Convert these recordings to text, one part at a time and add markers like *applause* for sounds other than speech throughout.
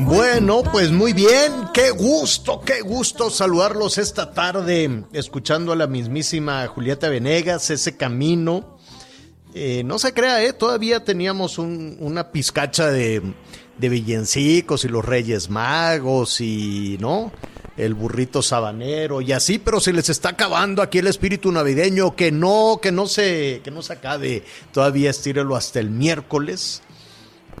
Bueno, pues muy bien. Qué gusto, qué gusto saludarlos esta tarde, escuchando a la mismísima Julieta Venegas, ese camino. Eh, no se crea, ¿eh? Todavía teníamos un- una pizcacha de, de villancicos y los Reyes Magos y, ¿no? El burrito sabanero y así, pero se les está acabando aquí el espíritu navideño. Que no, que no se, que no se acabe. Todavía estírelo hasta el miércoles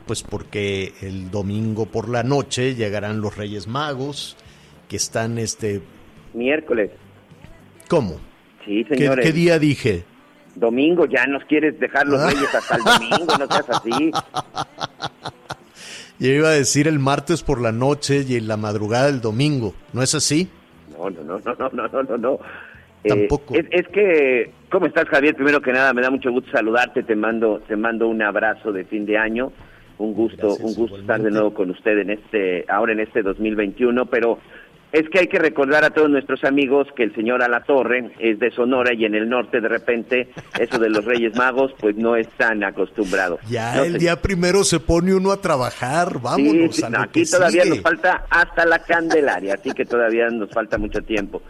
pues porque el domingo por la noche llegarán los Reyes Magos, que están este... Miércoles. ¿Cómo? Sí, señores. ¿Qué, día dije? Domingo, ya nos quieres dejar los ah. Reyes hasta el domingo, no seas así. *laughs* Yo iba a decir el martes por la noche y en la madrugada del domingo, ¿no es así? No, no, no, no, no, no, no, no. Eh, Tampoco. Es, es, que, ¿cómo estás, Javier? Primero que nada, me da mucho gusto saludarte, te mando, te mando un abrazo de fin de año un gusto, Gracias, un gusto estar de nuevo con usted en este, ahora en este 2021, pero es que hay que recordar a todos nuestros amigos que el señor Alatorre es de Sonora y en el norte de repente eso de los Reyes Magos pues no es tan acostumbrado. Ya No el sé- día primero se pone uno a trabajar, vámonos. Sí, sí, a no, lo aquí que todavía sigue. nos falta hasta la Candelaria, así que todavía nos falta mucho tiempo.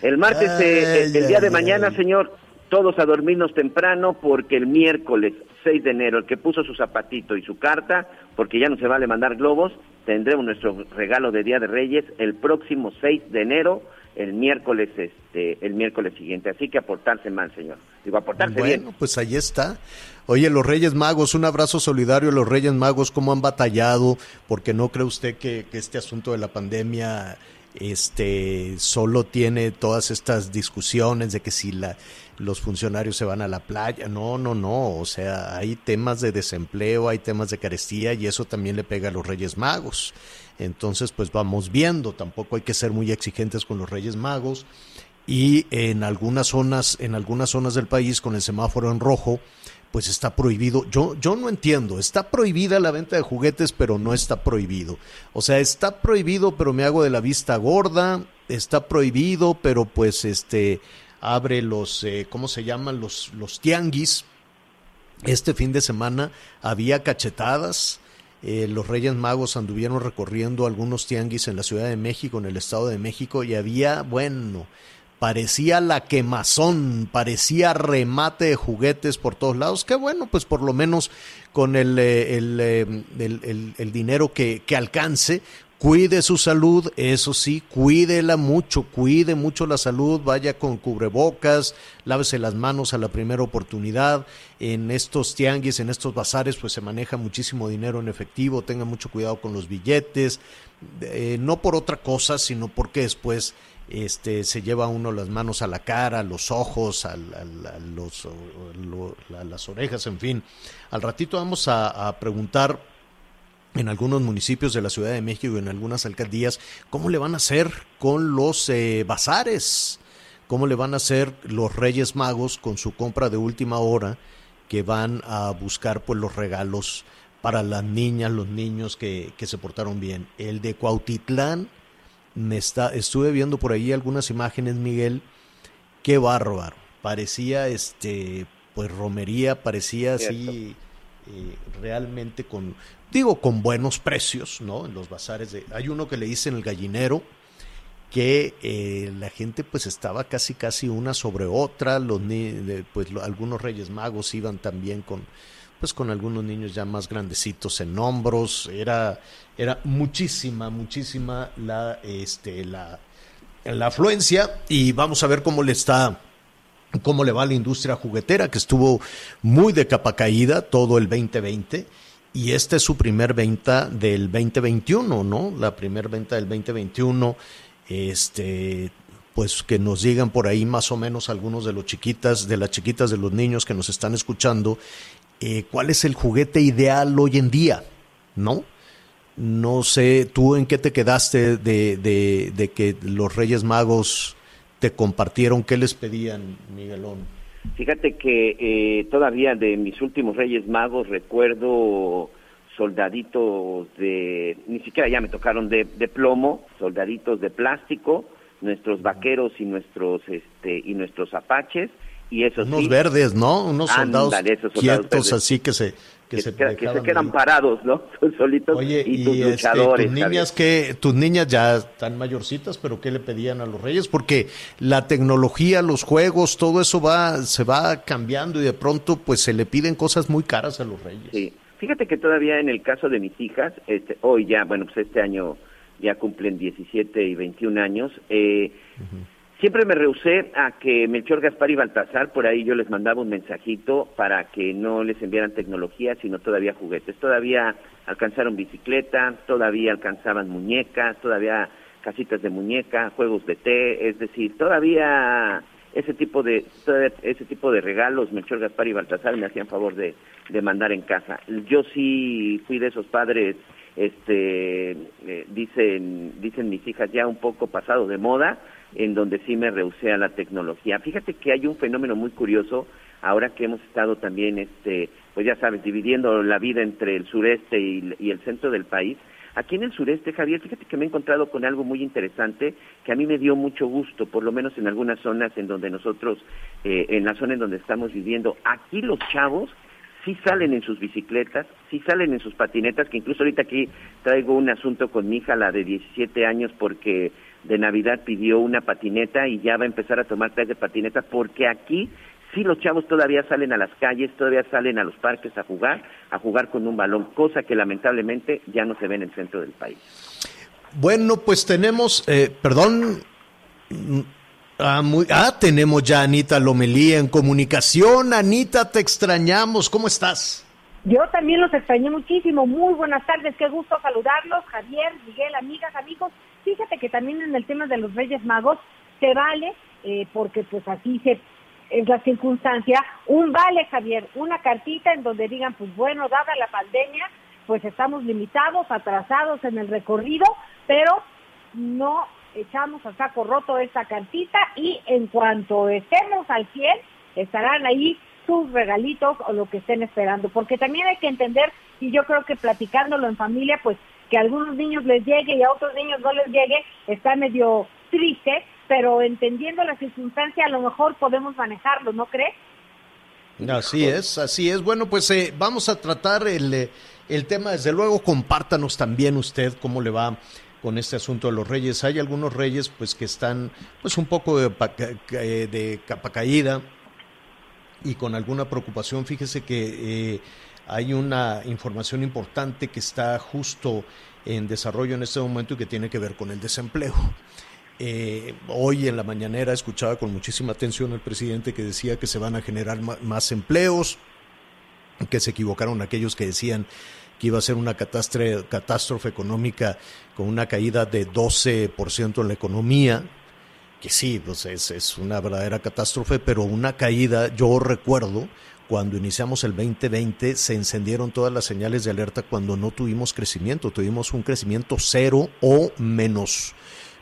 El martes, eh, el, el día de mañana, ay. señor, todos a dormirnos temprano porque el miércoles 6 de enero, el que puso su zapatito y su carta, porque ya no se vale mandar globos, tendremos nuestro regalo de Día de Reyes el próximo 6 de enero, el miércoles este el miércoles siguiente. Así que aportarse mal, señor. Digo, aportarse Bueno, bien. pues ahí está. Oye, los Reyes Magos, un abrazo solidario a los Reyes Magos, cómo han batallado, porque no cree usted que, que este asunto de la pandemia este solo tiene todas estas discusiones de que si la, los funcionarios se van a la playa, no, no, no, o sea, hay temas de desempleo, hay temas de carestía y eso también le pega a los Reyes Magos. Entonces, pues vamos viendo, tampoco hay que ser muy exigentes con los Reyes Magos. Y en algunas zonas, en algunas zonas del país con el semáforo en rojo, pues está prohibido. Yo, yo no entiendo, está prohibida la venta de juguetes, pero no está prohibido. O sea, está prohibido, pero me hago de la vista gorda, está prohibido, pero pues este abre los, eh, ¿cómo se llaman? Los, los tianguis. Este fin de semana había cachetadas. eh, los Reyes Magos anduvieron recorriendo algunos tianguis en la Ciudad de México, en el Estado de México, y había, bueno, parecía la quemazón, parecía remate de juguetes por todos lados. Que bueno, pues por lo menos con el, eh, eh, el- el- el dinero que, que alcance, cuide su salud, eso sí, cuídela mucho, cuide mucho la salud, vaya con cubrebocas, lávese las manos a la primera oportunidad. En estos tianguis, en estos bazares, pues se maneja muchísimo dinero en efectivo, tenga mucho cuidado con los billetes, eh, no por otra cosa, sino porque después este, se lleva uno las manos a la cara, los ojos, a, las orejas, en fin. Al ratito vamos a, a preguntar en algunos municipios de la Ciudad de México y en algunas alcaldías cómo le van a hacer con los eh, bazares. cómo le van a hacer los Reyes Magos con su compra de última hora que van a buscar pues los regalos para las niñas, los niños que, que se portaron bien. El de Cuautitlán, me está, estuve viendo por ahí algunas imágenes, Miguel, qué bárbaro. Parecía este pues romería, parecía así eh, realmente con, digo, con buenos precios, ¿no? En los bazares de, hay uno que le dicen el gallinero, que eh, la gente pues estaba casi casi una sobre otra, los pues lo, algunos Reyes Magos iban también con pues con algunos niños ya más grandecitos en hombros, era era muchísima muchísima la este la la afluencia. Y vamos a ver cómo le está cómo le va la industria juguetera que estuvo muy de capa caída todo el 2020 y esta es su primer venta del 2021, ¿no? La primer venta del 2021 este pues que nos digan por ahí más o menos algunos de los chiquitas, de las chiquitas de los niños que nos están escuchando, eh, cuál es el juguete ideal hoy en día, ¿no? No sé, tú en qué te quedaste de, de, de que los Reyes Magos te compartieron, qué les pedían, Miguelón. Fíjate que eh, todavía de mis últimos Reyes Magos recuerdo soldaditos de, ni siquiera ya me tocaron de, de plomo, soldaditos de plástico, nuestros vaqueros y nuestros este y nuestros apaches y esos unos sí, verdes, ¿no? Unos soldados, ándale, esos soldados quietos verdes. así que se que, que, se, queda- que se quedan parados, ¿no? *laughs* Solitos Oye, y, y, tus este, luchadores. tus niñas que tus niñas ya están mayorcitas, pero qué le pedían a los reyes porque la tecnología, los juegos, todo eso va se va cambiando y de pronto pues se le piden cosas muy caras a los reyes. Sí, fíjate que todavía en el caso de mis hijas, este, hoy ya, bueno, pues este año ya cumplen 17 y 21 años, eh, siempre me rehusé a que Melchor, Gaspar y Baltasar, por ahí yo les mandaba un mensajito para que no les enviaran tecnología, sino todavía juguetes. Todavía alcanzaron bicicleta, todavía alcanzaban muñecas, todavía casitas de muñeca, juegos de té, es decir, todavía ese tipo de ese tipo de regalos Melchor Gaspar y Baltasar me hacían favor de, de mandar en casa. Yo sí fui de esos padres este eh, dicen dicen mis hijas ya un poco pasado de moda en donde sí me rehusé a la tecnología. Fíjate que hay un fenómeno muy curioso ahora que hemos estado también este pues ya sabes dividiendo la vida entre el sureste y, el centro del país. Aquí en el sureste, Javier, fíjate que me he encontrado con algo muy interesante que a mí me dio mucho gusto, por lo menos en algunas zonas en donde nosotros, eh, en la zona en donde estamos viviendo. Aquí los chavos sí salen en sus bicicletas, sí salen en sus patinetas, que incluso ahorita aquí traigo un asunto con mi hija, la de 17 años, porque de Navidad pidió una patineta y ya va a empezar a tomar clases de patineta, porque aquí sí los chavos todavía salen a las calles, todavía salen a los parques a jugar, a jugar con un balón, cosa que lamentablemente ya no se ve en el centro del país. Bueno, pues tenemos, eh, perdón, ah, muy- ah, tenemos ya a Anita Lomelí en comunicación. Anita, te extrañamos, ¿cómo estás? Yo también los extrañé muchísimo. Muy buenas tardes, qué gusto saludarlos, Javier, Miguel, amigas, amigos. Fíjate que también en el tema de los Reyes Magos se vale, eh, porque pues así se es la circunstancia, un vale, Javier, una cartita en donde digan, pues bueno, dada la pandemia, pues estamos limitados, atrasados en el recorrido, pero no echamos a saco roto esta cartita y en cuanto estemos al 100, estarán ahí sus regalitos o lo que estén esperando, porque también hay que entender, y yo creo que platicándolo en familia, pues que a algunos niños les llegue y a otros niños no les llegue, está medio triste, pero entendiendo la circunstancia a lo mejor podemos manejarlo, ¿no crees? Así es, así es. Bueno, pues eh, vamos a tratar el, eh, el tema. Desde luego, compártanos también usted cómo le va con este asunto de los reyes. Hay algunos reyes pues que están pues un poco de, eh, de capa caída y con alguna preocupación. Fíjese que eh, hay una información importante que está justo en desarrollo en este momento y que tiene que ver con el desempleo. Eh, hoy en la mañanera escuchaba con muchísima atención al presidente que decía que se van a generar más empleos, que se equivocaron aquellos que decían que iba a ser una catástrofe, catástrofe económica con una caída de 12% en la economía, que sí, pues es, es una verdadera catástrofe, pero una caída, yo recuerdo cuando iniciamos el 2020 se encendieron todas las señales de alerta cuando no tuvimos crecimiento, tuvimos un crecimiento cero o menos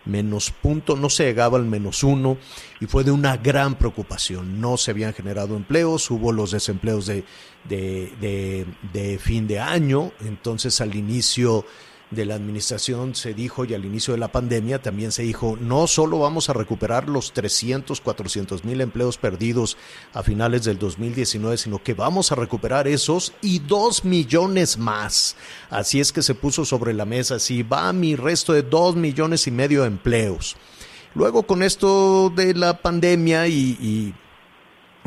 menos punto, no se llegaba al menos uno y fue de una gran preocupación. No se habían generado empleos, hubo los desempleos de, de, de, de fin de año, entonces al inicio de la administración se dijo y al inicio de la pandemia también se dijo, no solo vamos a recuperar los 300, 400 mil empleos perdidos a finales del 2019, sino que vamos a recuperar esos y dos millones más. Así es que se puso sobre la mesa, si va mi resto de dos millones y medio de empleos. Luego con esto de la pandemia y, y,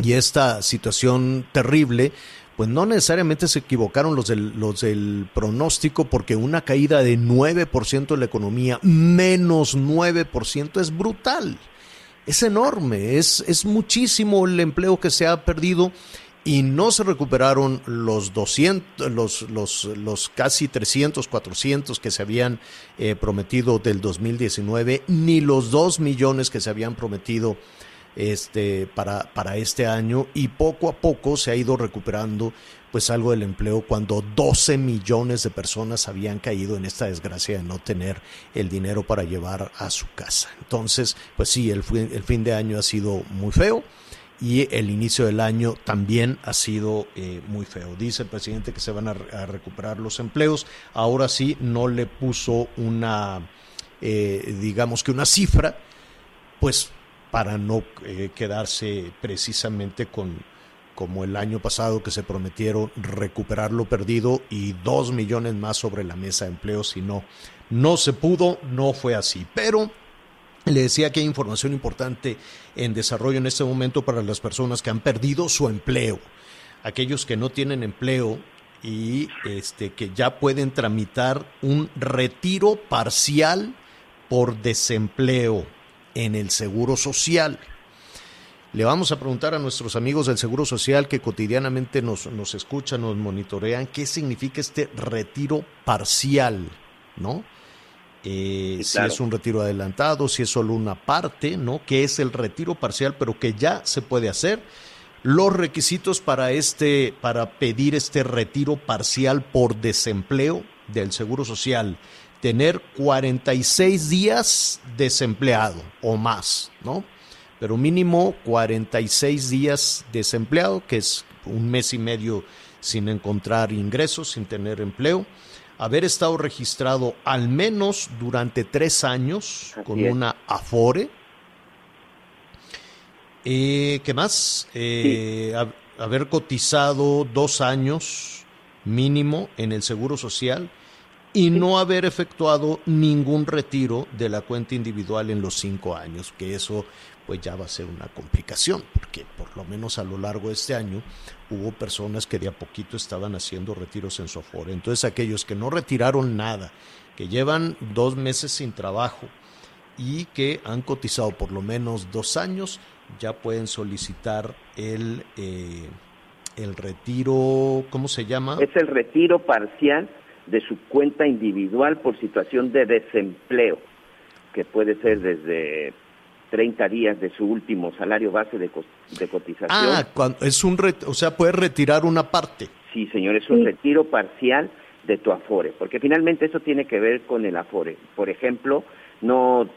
y esta situación terrible, pues no necesariamente se equivocaron los del, pronóstico porque una caída de 9% en la economía, menos 9%, es brutal. Es enorme, es, es muchísimo el empleo que se ha perdido y no se recuperaron los 200, los, los, los casi 300, 400 que se habían eh, prometido del 2019, ni los 2 millones que se habían prometido este, para, para este año y poco a poco se ha ido recuperando pues algo del empleo cuando 12 millones de personas habían caído en esta desgracia de no tener el dinero para llevar a su casa. Entonces, pues sí, el, el fin de año ha sido muy feo y el inicio del año también ha sido eh, muy feo. Dice el presidente que se van a, a, recuperar los empleos. Ahora sí, no le puso una, eh, digamos que una cifra, pues para no eh, quedarse precisamente con como el año pasado que se prometieron recuperar lo perdido y dos millones más sobre la mesa de empleo, si no, no se pudo, no fue así. Pero le decía que hay información importante en desarrollo en este momento para las personas que han perdido su empleo, aquellos que no tienen empleo y este, que ya pueden tramitar un retiro parcial por desempleo en el Seguro Social. Le vamos a preguntar a nuestros amigos del Seguro Social que cotidianamente nos, nos escuchan, nos monitorean, qué significa este retiro parcial, ¿no? Eh, sí, claro. Si es un retiro adelantado, si es solo una parte, ¿no? ¿Qué es el retiro parcial, pero que ya se puede hacer? Los requisitos para este, para pedir este retiro parcial por desempleo del Seguro Social tener 46 días desempleado o más, ¿no? Pero mínimo 46 días desempleado, que es un mes y medio sin encontrar ingresos, sin tener empleo. Haber estado registrado al menos durante tres años Así con es. una Afore. Eh, ¿Qué más? Eh, sí. haber cotizado dos años mínimo en el Seguro Social y no haber efectuado ningún retiro de la cuenta individual en los cinco años, que eso pues ya va a ser una complicación, porque por lo menos a lo largo de este año hubo personas que de a poquito estaban haciendo retiros en su Afore. Entonces aquellos que no retiraron nada, que llevan dos meses sin trabajo y que han cotizado por lo menos dos años, ya pueden solicitar el, eh, el retiro, ¿cómo se llama? Es el retiro parcial de su cuenta individual por situación de desempleo, que puede ser desde 30 días de su último salario base de, co de cotización. Ah, cuando es un o sea, puede retirar una parte. Sí, señor, es un sí. retiro parcial de tu Afore, porque finalmente eso tiene que ver con el Afore. Por ejemplo, no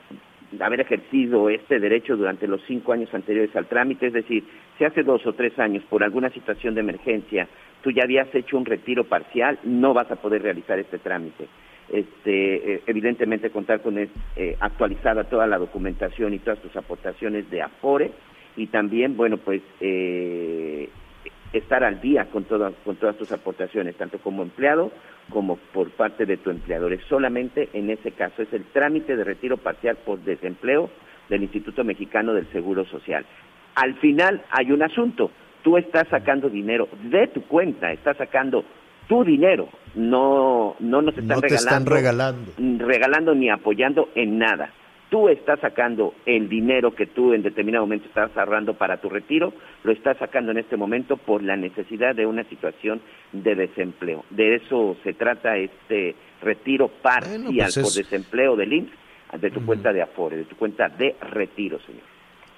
haber ejercido este derecho durante los cinco años anteriores al trámite, es decir, si hace dos o tres años por alguna situación de emergencia tú ya habías hecho un retiro parcial, no vas a poder realizar este trámite. Este, eh, evidentemente contar con eh, actualizada toda la documentación y todas tus aportaciones de Afore y también, bueno, pues eh, estar al día con, todo, con todas tus aportaciones, tanto como empleado como por parte de tu empleador. Es solamente en ese caso, es el trámite de retiro parcial por desempleo del Instituto Mexicano del Seguro Social. Al final hay un asunto, tú estás sacando dinero de tu cuenta, estás sacando tu dinero, no, no nos están, no te regalando, están regalando, regalando ni apoyando en nada. Tú estás sacando el dinero que tú en determinado momento estás ahorrando para tu retiro, lo estás sacando en este momento por la necesidad de una situación de desempleo. De eso se trata este retiro parcial bueno, pues es... por desempleo del IMSS de tu mm. cuenta de Afore, de tu cuenta de retiro, señor.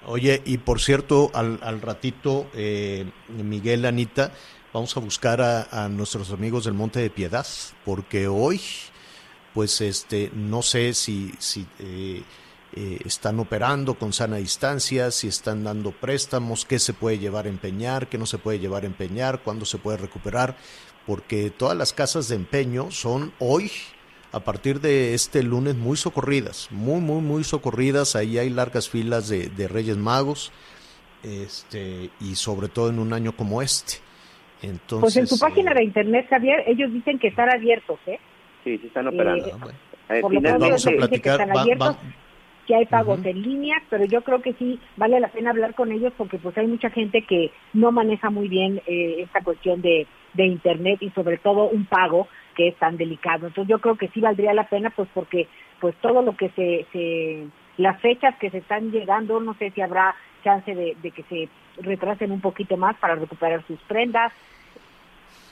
Oye, y por cierto, al, al ratito, eh, Miguel, Anita, vamos a buscar a, nuestros amigos del Monte de Piedad, porque hoy, pues, este, no sé si, si eh, eh, están operando con sana distancia, si están dando préstamos, qué se puede llevar a empeñar, qué no se puede llevar a empeñar, cuándo se puede recuperar, porque todas las casas de empeño son hoy, a partir de este lunes, muy socorridas, muy, muy, muy socorridas. Ahí hay largas filas de, de Reyes Magos, este, y sobre todo en un año como este. Entonces, Pues en su página eh, de internet, Javier, ellos dicen que están abiertos, ¿eh? Sí, sí están operando. Eh, ah, bueno. Eh, por lo Vamos a dice que platicar, están abiertos, va- que hay pagos en línea, pero yo creo que sí vale la pena hablar con ellos porque pues hay mucha gente que no maneja muy bien eh, esta cuestión de, de internet y sobre todo un pago que es tan delicado. Entonces yo creo que sí valdría la pena pues porque pues todo lo que se, se las fechas que se están llegando, no sé si habrá chance de, de que se retrasen un poquito más para recuperar sus prendas.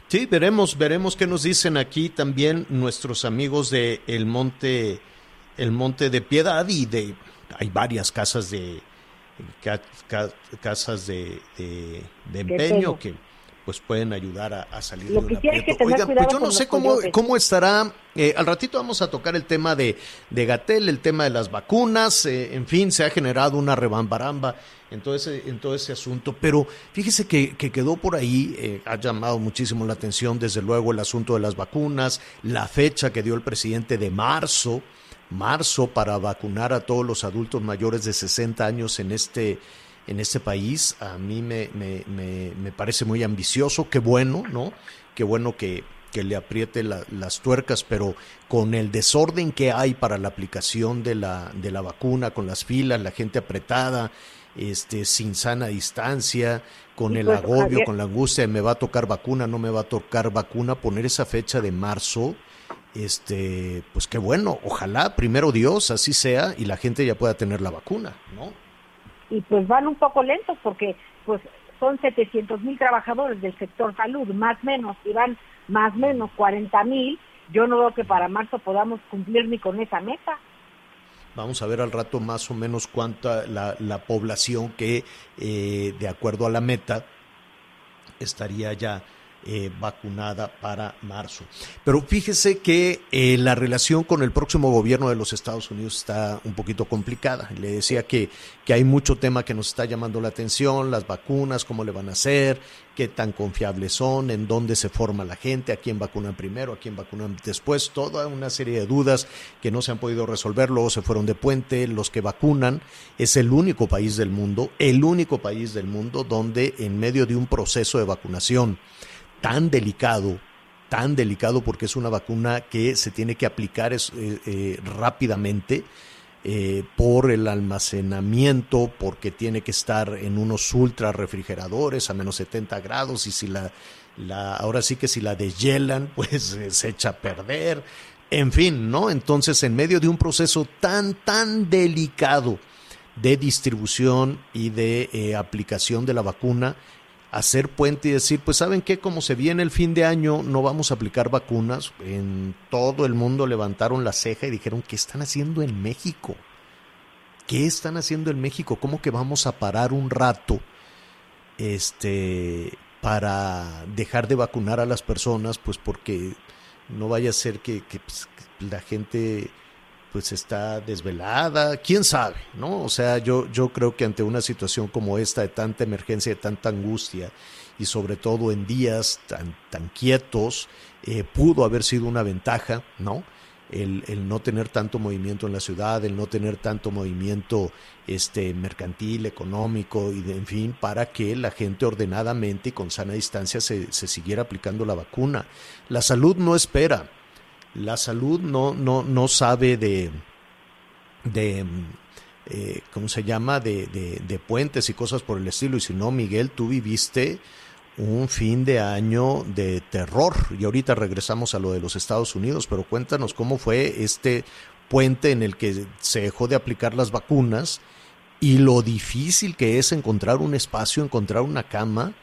Sí, veremos, veremos qué nos dicen aquí también nuestros amigos de El Monte, El Monte de Piedad y de hay varias casas de ca- ca- casas de, de- de empeño que pues pueden ayudar a, a salir Lo de un aprieto. Oigan, pues yo no sé cómo, cómo estará. eh, al ratito vamos a tocar el tema de, de Gatel, el tema de las vacunas. eh, en fin, se ha generado una rebambaramba en todo ese, en todo ese asunto. Pero fíjese que, que quedó por ahí, eh, ha llamado muchísimo la atención, desde luego, el asunto de las vacunas, la fecha que dio el presidente de marzo marzo para vacunar a todos los adultos mayores de 60 años en este en este país a mí me, me, me, me parece muy ambicioso qué bueno no qué bueno que, que le apriete la- las tuercas pero con el desorden que hay para la aplicación de la de la vacuna con las filas la gente apretada este sin sana distancia con el pues, agobio con la angustia de me va a tocar vacuna no me va a tocar vacuna poner esa fecha de marzo este, pues qué bueno, ojalá, primero Dios, así sea, y la gente ya pueda tener la vacuna, ¿no? Y pues van un poco lentos porque pues son 700 mil trabajadores del sector salud, más menos, y van más menos 40 mil. Yo no veo que para marzo podamos cumplir ni con esa meta. Vamos a ver al rato más o menos cuánta la, la población que, eh, de acuerdo a la meta, estaría ya eh, vacunada para marzo. Pero fíjese que eh, la relación con el próximo gobierno de los Estados Unidos está un poquito complicada. Le decía que, que hay mucho tema que nos está llamando la atención, las vacunas, cómo le van a hacer, qué tan confiables son, en dónde se forma la gente, a quién vacunan primero, a quién vacunan después, toda una serie de dudas que no se han podido resolver, luego se fueron de puente, los que vacunan, es el único país del mundo, el único país del mundo donde en medio de un proceso de vacunación tan delicado, tan delicado porque es una vacuna que se tiene que aplicar eh, eh, rápidamente eh, por el almacenamiento, porque tiene que estar en unos ultra refrigeradores a menos 70 grados y si la, la ahora sí que si la deshielan, *laughs* pues se echa a perder. En fin, ¿no? Entonces, en medio de un proceso tan, tan delicado de distribución y de aplicación de la vacuna, hacer puente y decir, pues saben qué, como se viene el fin de año, no vamos a aplicar vacunas. En todo el mundo levantaron la ceja y dijeron, ¿qué están haciendo en México? ¿Qué están haciendo en México? ¿Cómo que vamos a parar un rato este para dejar de vacunar a las personas? Pues porque no vaya a ser que, pues, que la gente pues está desvelada, quién sabe, ¿no? O sea, yo, yo creo que ante una situación como esta, de tanta emergencia, de tanta angustia, y sobre todo en días tan, tan quietos, eh, pudo haber sido una ventaja, ¿no? El, el, no tener tanto movimiento en la ciudad, el no tener tanto movimiento este, mercantil, económico, y de, en fin, para que la gente ordenadamente y con sana distancia se, se siguiera aplicando la vacuna. La salud no espera, la salud no, no, no sabe de, de eh, ¿cómo se llama? De, de, de, puentes y cosas por el estilo. Y si no, Miguel, tú viviste un fin de año de terror. Y ahorita regresamos a lo de los Estados Unidos, pero cuéntanos cómo fue este puente en el que se dejó de aplicar las vacunas y lo difícil que es encontrar un espacio, encontrar una cama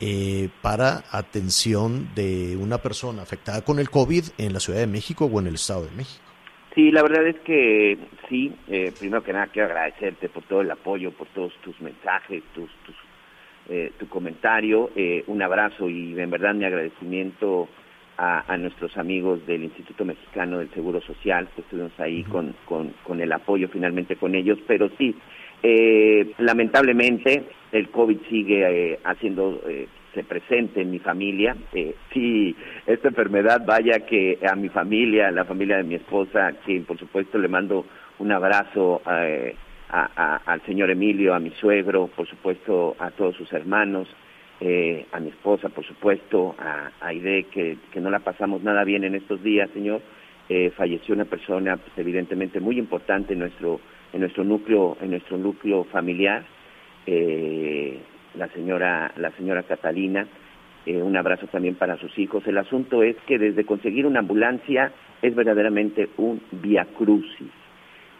eh, para atención de una persona afectada con el COVID en la Ciudad de México o en el Estado de México. Sí, la verdad es que sí, eh, primero que nada quiero agradecerte por todo el apoyo, por todos tus mensajes, tus, tus eh, tu comentario, eh, un abrazo y en verdad mi agradecimiento a, a nuestros amigos del Instituto Mexicano del Seguro Social, que estuvimos ahí con, con, con el apoyo finalmente con ellos, pero sí, eh, lamentablemente el COVID sigue eh, haciendo eh, se presente en mi familia. Eh, sí, esta enfermedad, vaya que a mi familia, a la familia de mi esposa, que por supuesto le mando un abrazo eh, a- al señor Emilio, a mi suegro, por supuesto a todos sus hermanos, eh, a mi esposa, por supuesto, a, a Aide, que, que no la pasamos nada bien en estos días, señor. Eh, falleció una persona, pues, evidentemente muy importante en nuestro en nuestro núcleo en nuestro núcleo familiar, eh, la señora la señora Catalina. Eh, un abrazo también para sus hijos. El asunto es que desde conseguir una ambulancia es verdaderamente un via crucis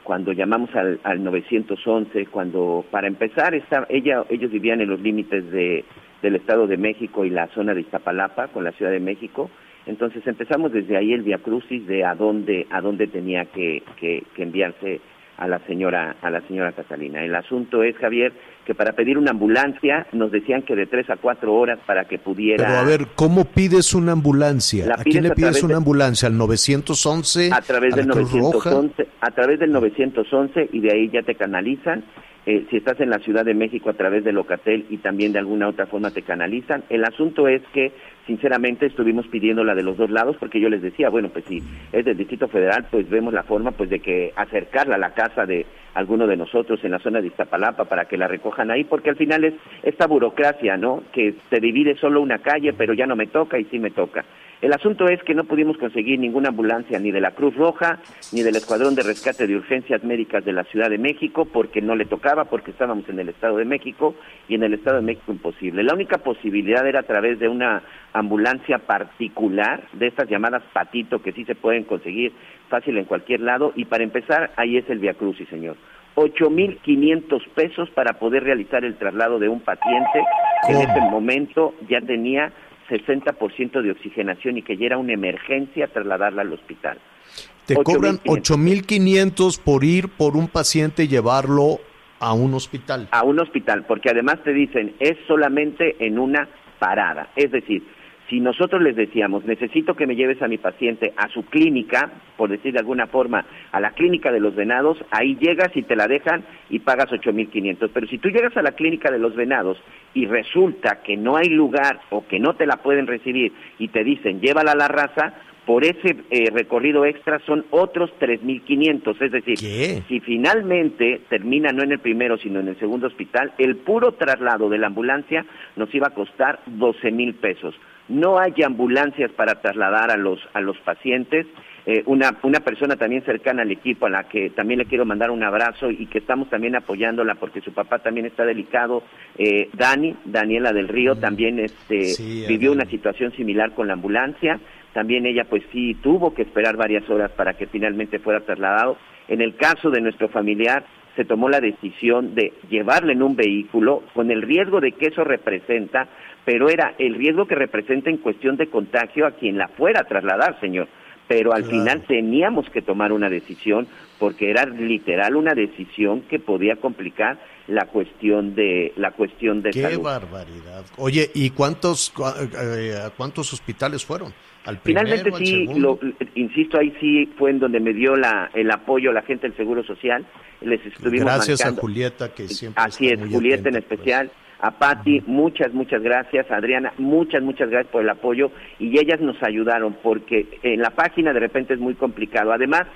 cuando llamamos al, al 911, cuando para empezar está, ella, ellos vivían en los límites de, del Estado de México y la zona de Iztapalapa con la Ciudad de México, entonces empezamos desde ahí el via crucis de a dónde a dónde tenía que, que, que enviarse a la señora a la señora Catalina. El asunto es Javier que para pedir una ambulancia nos decían que de tres a cuatro horas para que pudiera Pero a ver, ¿cómo pides una ambulancia? La ¿A quién le pides una de- ambulancia? ¿Al 911? a través ¿A del la Cruz Roja? 911 a través del 911 y de ahí ya te canalizan Eh, si estás en la Ciudad de México a través de Locatel y también de alguna otra forma te canalizan el asunto es que sinceramente estuvimos pidiéndola de los dos lados porque yo les decía bueno pues si es del Distrito Federal pues vemos la forma pues de que acercarla a la casa de alguno de nosotros en la zona de Iztapalapa para que la recojan ahí porque al final es esta burocracia no que se divide solo una calle pero ya no me toca y sí me toca el asunto es que no pudimos conseguir ninguna ambulancia ni de la Cruz Roja ni del Escuadrón de Rescate de Urgencias Médicas de la Ciudad de México porque no le tocaba, porque estábamos en el Estado de México y en el Estado de México imposible. La única posibilidad era a través de una ambulancia particular, de estas llamadas patito que sí se pueden conseguir fácil en cualquier lado y para empezar ahí es el Via Crucis, señor. 8.500 pesos para poder realizar el traslado de un paciente que en ese momento ya tenía 60% de oxigenación y que ya era una emergencia trasladarla al hospital. Te cobran 8,500. 8.500 por ir por un paciente y llevarlo a un hospital. A un hospital, porque además te dicen, es solamente en una parada. Es decir, si nosotros les decíamos, necesito que me lleves a mi paciente a su clínica, por decir de alguna forma, a la clínica de los venados, ahí llegas y te la dejan y pagas 8.500. Pero si tú llegas a la clínica de los venados y resulta que no hay lugar o que no te la pueden recibir y te dicen, llévala a la raza, por ese eh, recorrido extra son otros 3.500. Es decir, ¿Qué? si finalmente termina no en el primero, sino en el segundo hospital, el puro traslado de la ambulancia nos iba a costar 12 mil pesos. No hay ambulancias para trasladar a los, a los pacientes. Eh, una, una persona también cercana al equipo, a la que también le quiero mandar un abrazo y que estamos también apoyándola porque su papá también está delicado, eh, Dani, Daniela del Río, también este, Sí, vivió una situación similar con la ambulancia. También ella pues sí tuvo que esperar varias horas para que finalmente fuera trasladado. En el caso de nuestro familiar se tomó la decisión de llevarle en un vehículo con el riesgo de que eso representa, pero era el riesgo que representa en cuestión de contagio a quien la fuera a trasladar, señor. Pero al Claro. final teníamos que tomar una decisión porque era literal una decisión que podía complicar la cuestión de la cuestión de Qué salud. barbaridad. Oye, ¿y cuántos eh, cuántos hospitales fueron? ¿Al primero, Finalmente al sí, lo, insisto, ahí sí fue en donde me dio la, el apoyo la gente del Seguro Social. Les estuvimos Gracias marcando. a Julieta, que siempre Así está es, muy Julieta en pues. especial. A Patti, muchas, muchas gracias. Adriana, muchas, muchas gracias por el apoyo. Y ellas nos ayudaron porque en la página de repente es muy complicado. Además,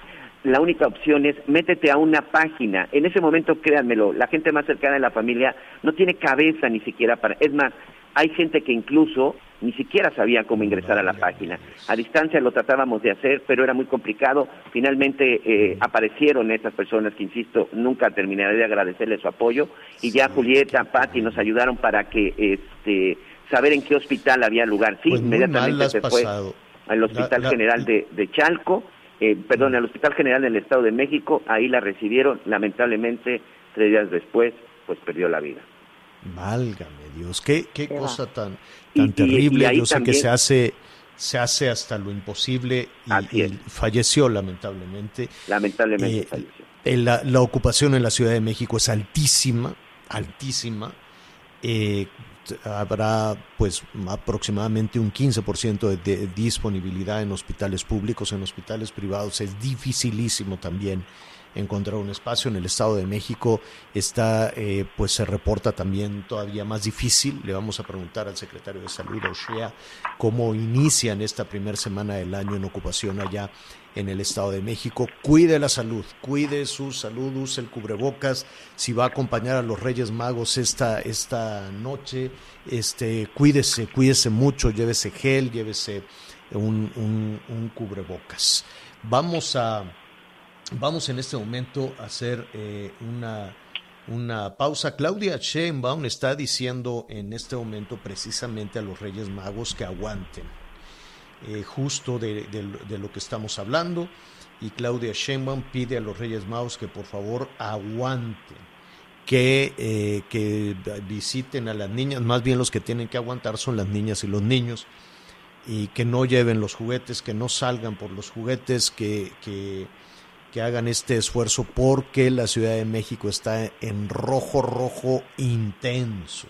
la única opción es métete a una página. En ese momento, créanmelo, la gente más cercana de la familia no tiene cabeza ni siquiera para... Es más, hay gente que incluso ni siquiera sabía cómo ingresar a la página. A distancia lo tratábamos de hacer, pero era muy complicado. Finalmente eh, aparecieron estas personas que, insisto, nunca terminaré de agradecerles su apoyo. Y ya Julieta, Patti nos ayudaron para que este, saber en qué hospital había lugar. Sí, Pues inmediatamente se fue pasado. al Hospital La- la- General de, de Chalco, eh, perdón, al Hospital General del Estado de México. Ahí la recibieron. Lamentablemente, tres días después, pues perdió la vida. Válgame Dios, qué, qué cosa tan, tan y- terrible. y Yo sé que se hace, se hace hasta lo imposible y, falleció lamentablemente. Lamentablemente Eh, falleció. eh, la, la ocupación en la Ciudad de México es altísima, altísima. Eh, habrá pues aproximadamente un 15% de, de disponibilidad en hospitales públicos, en hospitales privados es dificilísimo también encontrar un espacio en el Estado de México está eh, pues se reporta también todavía más difícil le vamos a preguntar al secretario de Salud Oshea cómo inician esta primera semana del año en ocupación allá en el Estado de México. Cuide la salud, cuide su salud, use el cubrebocas. Si va a acompañar a los Reyes Magos esta, esta noche, este, cuídese, cuídese mucho, llévese gel, llévese un, un, un cubrebocas. Vamos a, vamos en este momento a hacer eh, una, una pausa. Claudia Sheinbaum está diciendo en este momento precisamente a los Reyes Magos que aguanten eh, justo de, lo que estamos hablando. Y Claudia Sheinbaum pide a los Reyes Magos que por favor aguanten, que, eh, que visiten a las niñas, más bien los que tienen que aguantar son las niñas y los niños, y que no lleven los juguetes, que no salgan por los juguetes, que, que, que hagan este esfuerzo porque la Ciudad de México está en rojo, rojo intenso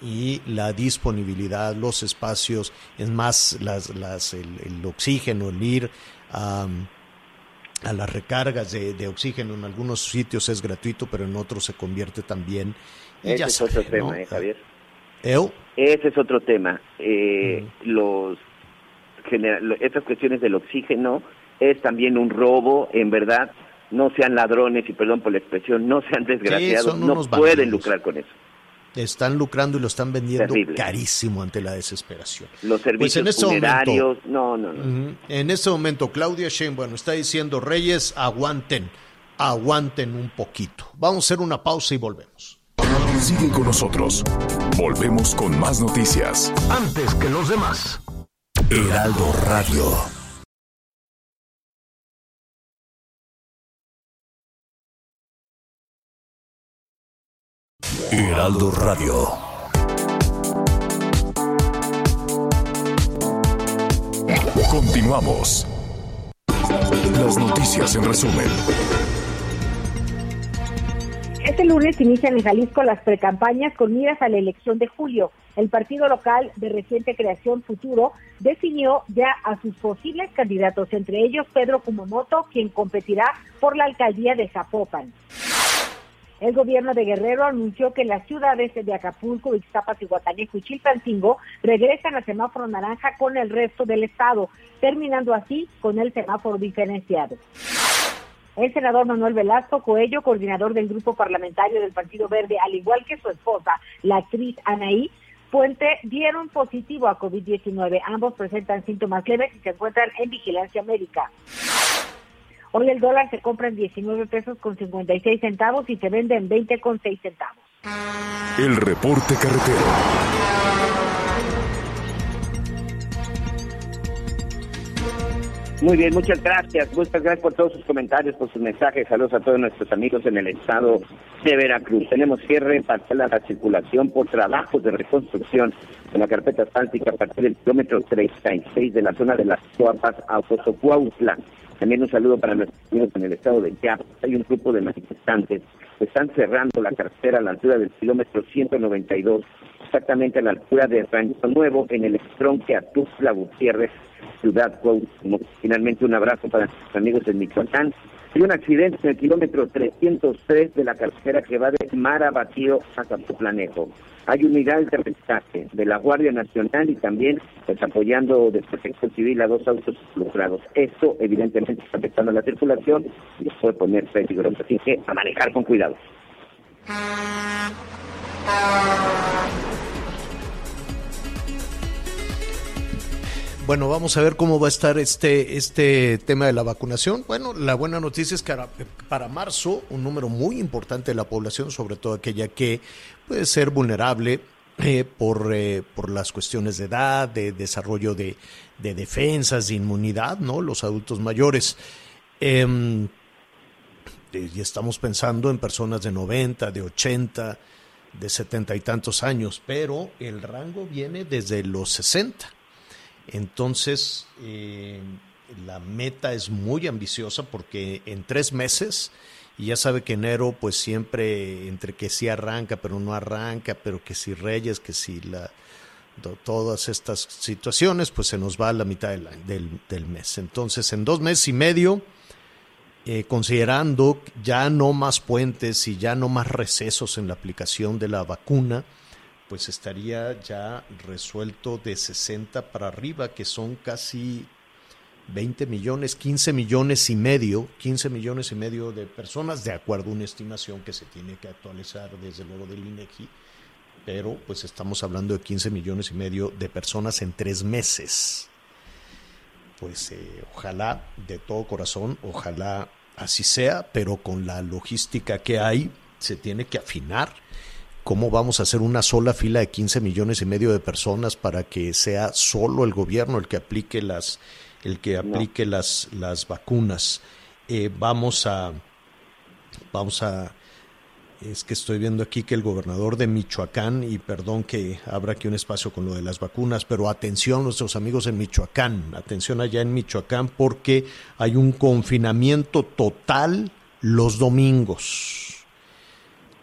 y la disponibilidad, los espacios, es más, las, las, el, el oxígeno, el ir a, a las recargas de, de, oxígeno en algunos sitios es gratuito, pero en otros se convierte también. Y Ese ya es sabe, otro tema, ¿no? ¿eh, Javier. ¿Eu? Ese es otro tema. Eh. Los general, estas cuestiones del oxígeno es también un robo, en verdad. No sean ladrones, y perdón por la expresión, no sean desgraciados, sí, no pueden bandidos. lucrar con eso están lucrando y lo están vendiendo Terrible. carísimo ante la desesperación. Los servicios pues en este funerarios, momento, no, no, no. En este momento, Claudia Sheinbaum está diciendo, Reyes, aguanten, aguanten un poquito. Vamos a hacer una pausa y volvemos. Sigue con nosotros. Volvemos con más noticias. Antes que los demás. Heraldo Radio. Heraldo Radio. Continuamos. Las noticias en resumen. Este lunes inician en Jalisco las precampañas con miras a la elección de julio. El partido local de reciente creación Futuro definió ya a sus posibles candidatos, entre ellos Pedro Kumamoto, quien competirá por la alcaldía de Zapopan. El gobierno de Guerrero anunció que las ciudades de Acapulco, Ixtapas, Iguatanejo y Chilpancingo regresan a semáforo naranja con el resto del estado, terminando así con el semáforo diferenciado. El senador Manuel Velasco Coello, coordinador del grupo parlamentario del Partido Verde, al igual que su esposa, la actriz Anaí Puente, dieron positivo a COVID-19. Ambos presentan síntomas leves y se encuentran en vigilancia médica. Hoy el dólar se compra en 19 pesos con 56 centavos y se vende en 20 con 6 centavos. El reporte carretero. Muy bien, muchas gracias. Muchas gracias por todos sus comentarios, por sus mensajes. Saludos a todos nuestros amigos en el estado de Veracruz. Tenemos cierre parcial a la circulación por trabajos de reconstrucción en la carpeta asfáltica a partir del kilómetro 36 de la zona de las Coapas a Osocuautla. También un saludo para nuestros amigos en el estado de Chiapas. Hay un grupo de manifestantes que están cerrando la carretera a la altura del kilómetro 192, exactamente a la altura de Rancho Nuevo, en el estronque a Tuxtla Gutiérrez, Ciudad Cuauhtémoc. Finalmente un abrazo para nuestros amigos de Michoacán. Hay un accidente en el kilómetro 303 de la carretera que va de Marabatío a Zapoplanejo. Hay unidades de rescate de la Guardia Nacional y también pues, apoyando de protección civil a dos autos involucrados. Esto evidentemente está afectando la circulación y puede poner peligroso. Así que a manejar con cuidado. Bueno, vamos a ver cómo va a estar este, este tema de la vacunación. Bueno, la buena noticia es que para marzo un número muy importante de la población, sobre todo aquella que puede ser vulnerable eh, por, eh, por las cuestiones de edad, de desarrollo de, de defensas, de inmunidad, ¿no? Los adultos mayores. Eh, y estamos pensando en personas de 90, de 80, de 70 y tantos años, pero el rango viene desde los 60. Entonces, eh, la meta es muy ambiciosa porque en tres meses y ya sabe que enero pues siempre entre que sí arranca pero no arranca, pero que si Reyes, que si la to- todas estas situaciones pues se nos va a la mitad del, del mes. Entonces en dos meses y medio, eh, considerando ya no más puentes y ya no más recesos en la aplicación de la vacuna, pues estaría ya resuelto de 60 para arriba, que son casi 20 millones, 15 millones y medio, 15 millones y medio de personas, de acuerdo a una estimación que se tiene que actualizar desde luego del INEGI, pero pues estamos hablando de 15 millones y medio de personas en tres meses. Pues eh, ojalá, de todo corazón, ojalá así sea, pero con la logística que hay, se tiene que afinar. ¿Cómo vamos a hacer una sola fila de 15 millones y medio de personas para que sea solo el gobierno el que aplique las, el que aplique las, las vacunas? Eh, vamos a, vamos a, es que estoy viendo aquí que el gobernador de Michoacán, y perdón que abra aquí un espacio con lo de las vacunas, pero atención nuestros amigos en Michoacán, atención allá en Michoacán porque hay un confinamiento total los domingos.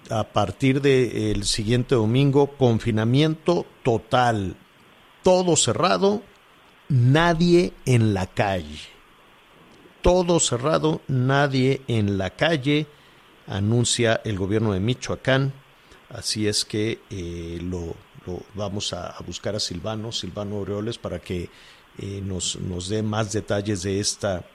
A partir del siguiente domingo, confinamiento total, todo cerrado, nadie en la calle. Todo cerrado, nadie en la calle anuncia el gobierno de Michoacán. Así es que eh, lo, vamos a, a buscar a Silvano, Silvano Aureoles, para que eh, nos, nos dé más detalles de esta,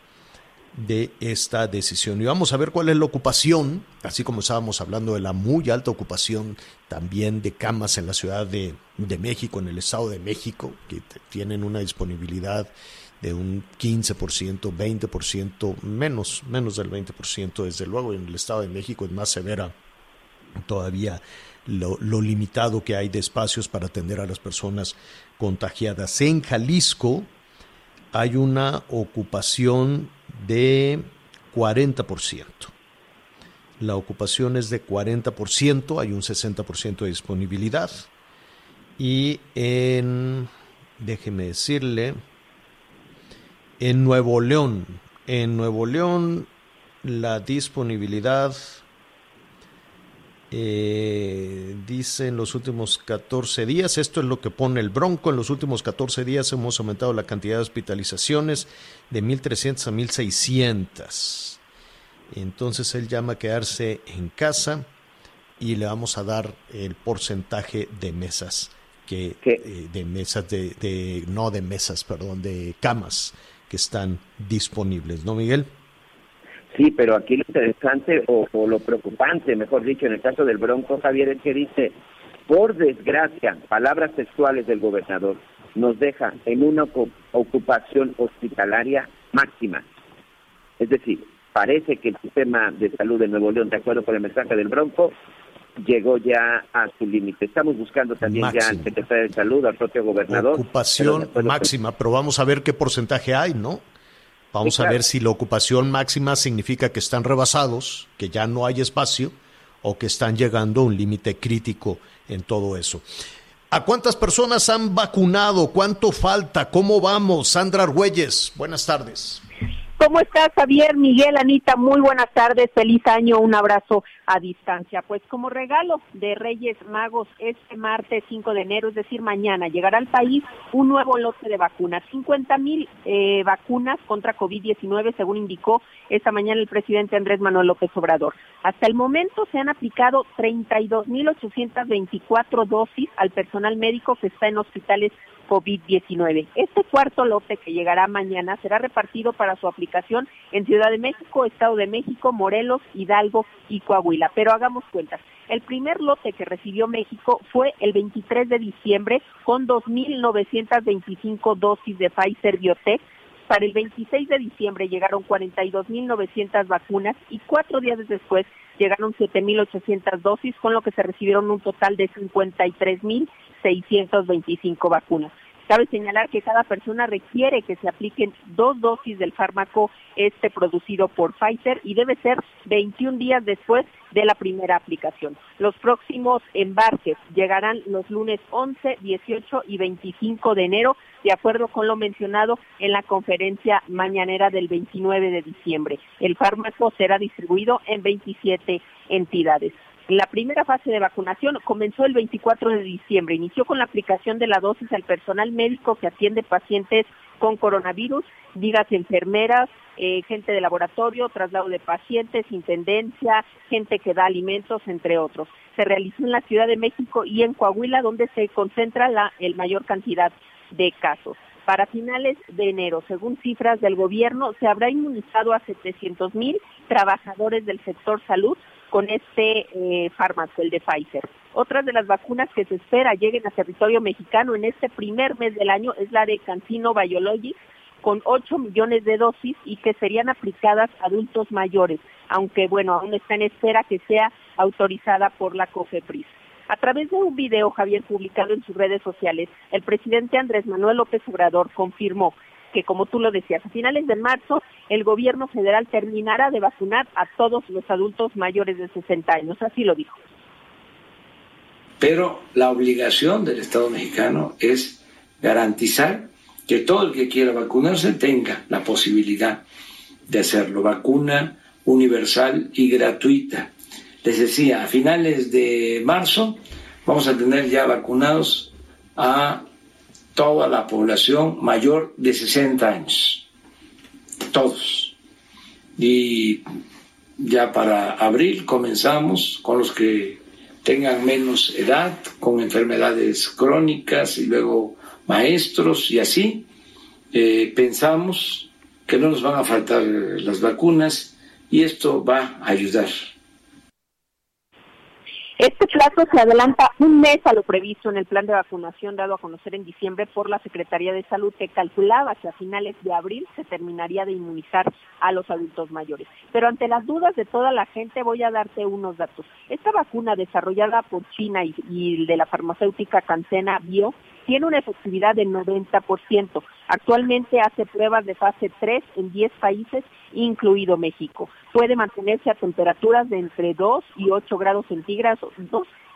de esta decisión. Y vamos a ver cuál es la ocupación, así como estábamos hablando de la muy alta ocupación también de camas en la Ciudad de, de México, en el Estado de México, que tienen una disponibilidad de un 15%, 20%, menos, menos del 20%, desde luego en el Estado de México es más severa todavía lo, lo limitado que hay de espacios para atender a las personas contagiadas. En Jalisco hay una ocupación de 40%. La ocupación es de 40%, hay un 60% de disponibilidad. Y en, déjeme decirle, en Nuevo León, en Nuevo León la disponibilidad eh, dice en los últimos 14 días, esto es lo que pone el Bronco, en los últimos 14 días hemos aumentado la cantidad de hospitalizaciones de 1.300 a 1.600. Entonces él llama a quedarse en casa y le vamos a dar el porcentaje de mesas que eh, de mesas de, de no de mesas, perdón, de camas que están disponibles, ¿no, Miguel? Sí, pero aquí lo interesante o, o lo preocupante, mejor dicho, en el caso del Bronco, Javier, es que dice, por desgracia, palabras textuales del gobernador, nos deja en una ocu- ocupación hospitalaria máxima. Es decir, parece que el sistema de salud de Nuevo León, de acuerdo con el mensaje del Bronco, llegó ya a su límite. Estamos buscando también ya al secretario de salud, al propio gobernador. Ocupación máxima, pero vamos a ver qué porcentaje hay, ¿no? Vamos Sí, a ver si la ocupación máxima significa que están rebasados, que ya no hay espacio, o que están llegando a un límite crítico en todo eso. ¿A cuántas personas han vacunado? ¿Cuánto falta? ¿Cómo vamos? Sandra Argüelles, buenas tardes. ¿Cómo estás, Javier? Miguel, Anita, muy buenas tardes, feliz año, un abrazo a distancia. Pues como regalo de Reyes Magos, este martes 5 de enero, es decir, mañana, llegará al país un nuevo lote de vacunas, 50 mil eh, vacunas contra COVID-19, según indicó esta mañana el presidente Andrés Manuel López Obrador. Hasta el momento se han aplicado 32.824 dosis al personal médico que está en hospitales COVID-19. Este cuarto lote que llegará mañana será repartido para su aplicación en Ciudad de México, Estado de México, Morelos, Hidalgo y Coahuila. Pero hagamos cuentas. El primer lote que recibió México fue el 23 de diciembre con 2.925 dosis de Pfizer Biotech. Para el 26 de diciembre llegaron 42.900 vacunas y cuatro días después llegaron 7.800 dosis, con lo que se recibieron un total de 53.625 vacunas. Cabe señalar que cada persona requiere que se apliquen dos dosis del fármaco este producido por Pfizer y debe ser 21 días después de la primera aplicación. Los próximos embarques llegarán los lunes 11, 18 y 25 de enero, de acuerdo con lo mencionado en la conferencia mañanera del 29 de diciembre. El fármaco será distribuido en 27 entidades. La primera fase de vacunación comenzó el 24 de diciembre. Inició con la aplicación de la dosis al personal médico que atiende pacientes con coronavirus, digas enfermeras, eh, gente de laboratorio, traslado de pacientes, intendencia, gente que da alimentos, entre otros. Se realizó en la Ciudad de México y en Coahuila, donde se concentra la el mayor cantidad de casos. Para finales de enero, según cifras del gobierno, se habrá inmunizado a 700 mil trabajadores del sector salud con este eh, fármaco, el de Pfizer. Otras de las vacunas que se espera lleguen a territorio mexicano en este primer mes del año es la de Cancino Biologics, con 8 millones de dosis y que serían aplicadas a adultos mayores, aunque bueno, aún está en espera que sea autorizada por la COFEPRIS. A través de un video, Javier, publicado en sus redes sociales, el presidente Andrés Manuel López Obrador confirmó que, como tú lo decías, a finales de marzo el gobierno federal terminará de vacunar a todos los adultos mayores de 60 años. Así lo dijo. Pero la obligación del Estado mexicano es garantizar que todo el que quiera vacunarse tenga la posibilidad de hacerlo. Vacuna universal y gratuita. Les decía, a finales de marzo vamos a tener ya vacunados a toda la población mayor de 60 años. Todos. Y ya para abril comenzamos con los que tengan menos edad, con enfermedades crónicas y luego maestros y así. Eh, pensamos que no nos van a faltar las vacunas y esto va a ayudar. Este plazo se adelanta un mes a lo previsto en el plan de vacunación dado a conocer en diciembre por la Secretaría de Salud que calculaba que a finales de abril se terminaría de inmunizar a los adultos mayores. Pero ante las dudas de toda la gente voy a darte unos datos. Esta vacuna desarrollada por China y, y de la farmacéutica Cancena Bio tiene una efectividad del 90%. Actualmente hace pruebas de fase 3 en 10 países, incluido México. Puede mantenerse a temperaturas de entre 2 y 8 grados centígrados,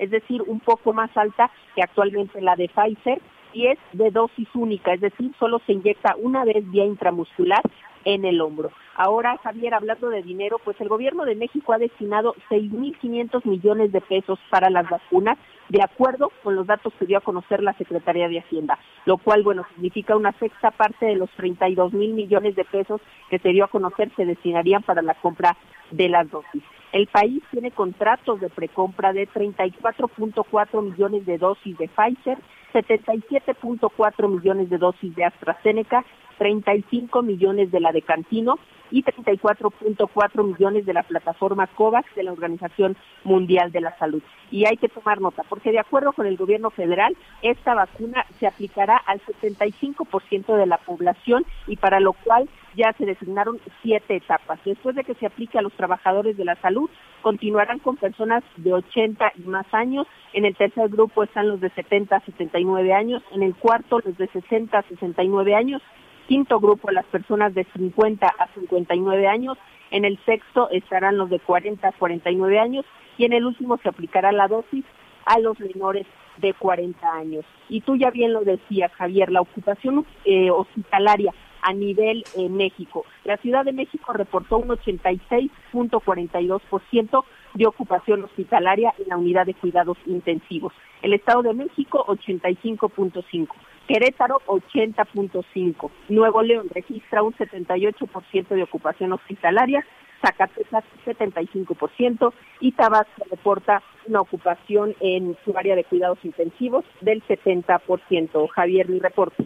es decir, un poco más alta que actualmente la de Pfizer, y es de dosis única, es decir, solo se inyecta una vez vía intramuscular en el hombro. Ahora, Javier, hablando de dinero, pues el gobierno de México ha destinado 6.500 millones de pesos para las vacunas, de acuerdo con los datos que dio a conocer la Secretaría de Hacienda, lo cual, bueno, significa una sexta parte de los 32 mil millones de pesos que se dio a conocer se destinarían para la compra de las dosis. El país tiene contratos de precompra de 34.4 millones de dosis de Pfizer, 77.4 millones de dosis de AstraZeneca, 35 millones de la de Cantino y 34.4 millones de la plataforma COVAX de la Organización Mundial de la Salud. Y hay que tomar nota, porque de acuerdo con el gobierno federal, esta vacuna se aplicará al 75% de la población y para lo cual ya se designaron siete etapas. Después de que se aplique a los trabajadores de la salud, continuarán con personas de 80 y más años. En el tercer grupo están los de 70 a 79 años. En el cuarto, los de 60 a 69 años quinto grupo las personas de 50 a 59 años, en el sexto estarán los de 40 a 49 años y en el último se aplicará la dosis a los menores de 40 años. Y tú ya bien lo decías, Javier, la ocupación eh, hospitalaria a nivel eh, México. La Ciudad de México reportó un 86.42% de ocupación hospitalaria en la unidad de cuidados intensivos. El Estado de México 85.5. Querétaro 80.5, Nuevo León registra un 78% de ocupación hospitalaria, Zacatecas 75% y Tabasco reporta una ocupación en su área de cuidados intensivos del 70%. Javier, mi reporte.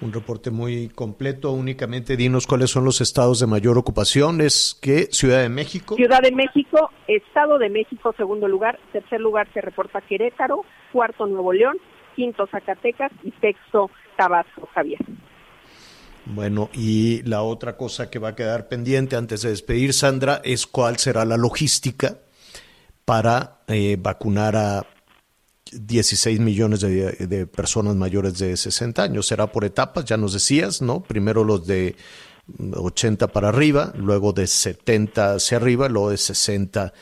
Un reporte muy completo. Únicamente dinos cuáles son los estados de mayor ocupación. ¿Es que Ciudad de México? Ciudad de México, Estado de México, segundo lugar. Tercer lugar se reporta Querétaro. Cuarto, Nuevo León quinto Zacatecas y sexto Tabasco, Javier. Bueno, y la otra cosa que va a quedar pendiente antes de despedir, Sandra, es cuál será la logística para eh, vacunar a 16 millones de, de personas mayores de 60 años. Será por etapas, ya nos decías, ¿no? Primero los de 80 para arriba, luego de 70 hacia arriba, luego de 60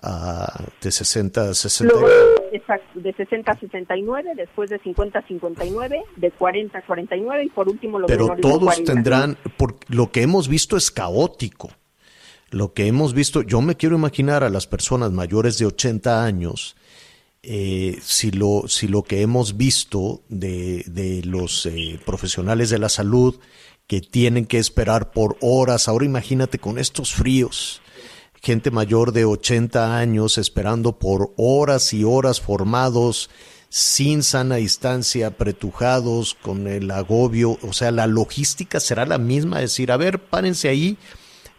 a de 60 a 69. Luego, exacto, de 60 a 69, después de 50 a 59, de 40 a 49 y por último los Pero todos 40. tendrán, por, lo que hemos visto es caótico. Lo que hemos visto, yo me quiero imaginar a las personas mayores de 80 años, eh, si, lo, si lo que hemos visto de, de los eh, profesionales de la salud que tienen que esperar por horas, ahora imagínate con estos fríos, gente mayor de 80 años esperando por horas y horas formados, sin sana distancia, apretujados, con el agobio, o sea, la logística será la misma, decir, a ver, párense ahí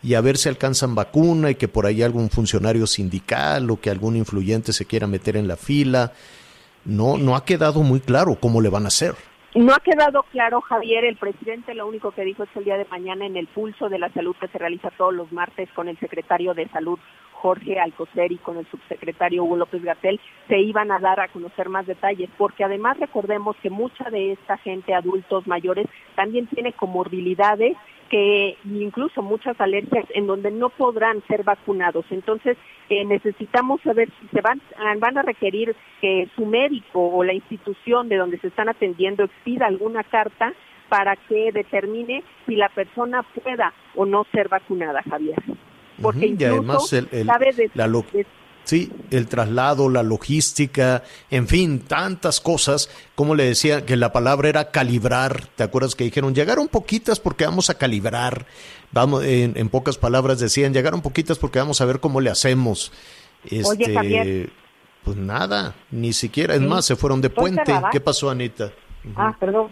y a ver si alcanzan vacuna y que por ahí algún funcionario sindical o que algún influyente se quiera meter en la fila. No, no ha quedado muy claro cómo le van a hacer. No ha quedado claro, Javier, el presidente lo único que dijo es el día de mañana en el pulso de la salud que se realiza todos los martes con el secretario de salud Jorge Alcocer y con el subsecretario Hugo López Gatel se iban a dar a conocer más detalles, porque además recordemos que mucha de esta gente, adultos mayores, también tiene comorbilidades que incluso muchas alergias en donde no podrán ser vacunados. Entonces, eh, necesitamos saber si se van, van a requerir que su médico o la institución de donde se están atendiendo expida alguna carta para que determine si la persona pueda o no ser vacunada, Javier. Porque y además el, el- sabe de- la lo- de- sí, el traslado, la logística, en fin, tantas cosas. Como le decía, que la palabra era calibrar. ¿Te acuerdas que dijeron llegaron poquitas porque vamos a calibrar? Vamos, en, en pocas palabras decían llegaron poquitas porque vamos a ver cómo le hacemos. Oye, Este, Javier. pues nada, ni siquiera. Es Sí. más, se fueron de ¿Estoy puente. cerrada? ¿Qué pasó, Anita? Ah, perdón.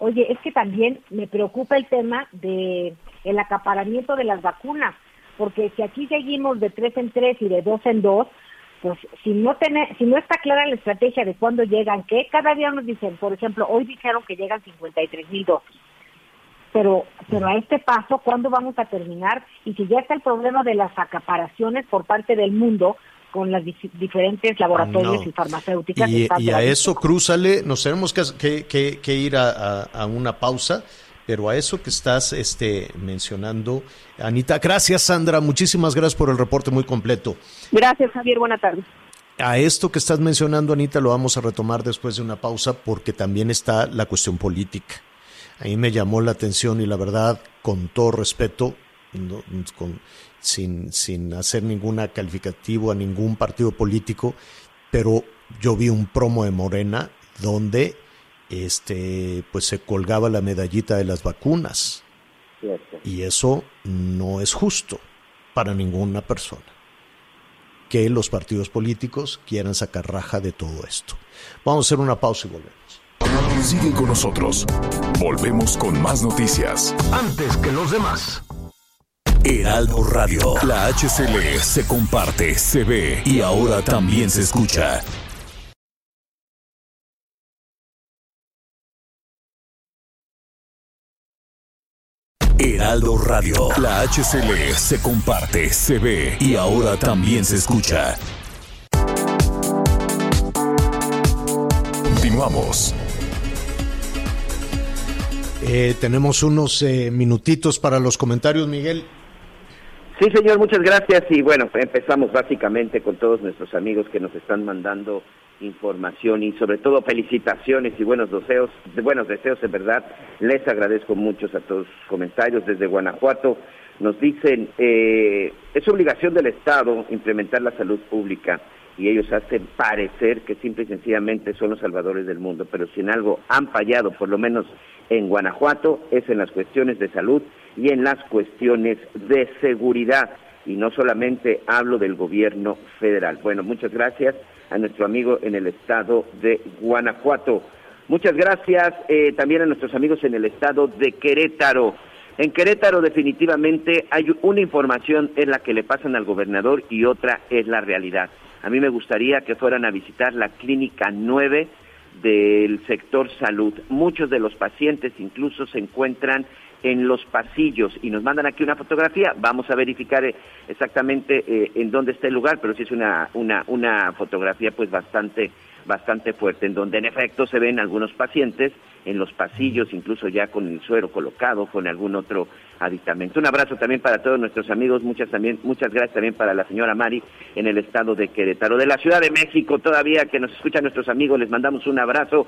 Oye, es que también me preocupa el tema de el acaparamiento de las vacunas, porque si aquí seguimos de tres en tres y de dos en dos, pues si no tiene, si no está clara la estrategia de cuándo llegan, que cada día nos dicen, por ejemplo, hoy dijeron que llegan 53 mil dosis, pero pero a este paso, ¿cuándo vamos a terminar? Y si ya está el problema de las acaparaciones por parte del mundo con las dif- diferentes laboratorios No. y farmacéuticas. Y, a eso, crúzale, nos tenemos que, que- que- que ir a, a- a una pausa, pero a eso que estás este, mencionando, Anita, gracias Sandra, muchísimas gracias por el reporte muy completo. Gracias, Javier. Buena tarde. A esto que estás mencionando, Anita, lo vamos a retomar después de una pausa porque también está la cuestión política. A mí me llamó la atención y la verdad, con todo respeto, no- con- sin, sin hacer ninguna calificativo a ningún partido político, pero yo vi un promo de Morena donde este pues se colgaba la medallita de las vacunas y eso no es justo para ninguna persona que los partidos políticos quieran sacar raja de todo esto. Vamos a hacer una pausa y volvemos. Sigue con nosotros. Volvemos con más noticias. Antes que los demás. Heraldo Radio. La HCL se comparte, se ve y ahora también se escucha. Heraldo Radio. La HCL se comparte, se ve y ahora también se escucha. Continuamos. Eh, tenemos unos eh, minutitos para los comentarios, Miguel. Sí, señor, muchas gracias. Y bueno, empezamos básicamente con todos nuestros amigos que nos están mandando información y sobre todo felicitaciones y buenos deseos, de buenos deseos en verdad. Les agradezco muchos a todos sus comentarios desde Guanajuato. Nos dicen, eh, es obligación del Estado implementar la salud pública y ellos hacen parecer que simple y sencillamente son los salvadores del mundo, pero si en algo han fallado, por lo menos en Guanajuato, es en las cuestiones de salud y en las cuestiones de seguridad. Y no solamente hablo del gobierno federal. Bueno, muchas gracias a nuestro amigo en el estado de Guanajuato. Muchas gracias eh, también a nuestros amigos en el estado de Querétaro. En Querétaro definitivamente hay una información en la que le pasan al gobernador y otra es la realidad. A mí me gustaría que fueran a visitar la clínica 9 del sector salud. Muchos de los pacientes incluso se encuentran en los pasillos y nos mandan aquí una fotografía. Vamos a verificar eh, exactamente eh, en dónde está el lugar, pero sí es una, una, una fotografía pues bastante bastante fuerte, en donde en efecto se ven algunos pacientes en los pasillos, incluso ya con el suero colocado, con algún otro aditamento. Un abrazo también para todos nuestros amigos, muchas también, muchas gracias también para la señora Mari en el estado de Querétaro, de la Ciudad de México todavía que nos escuchan nuestros amigos, les mandamos un abrazo.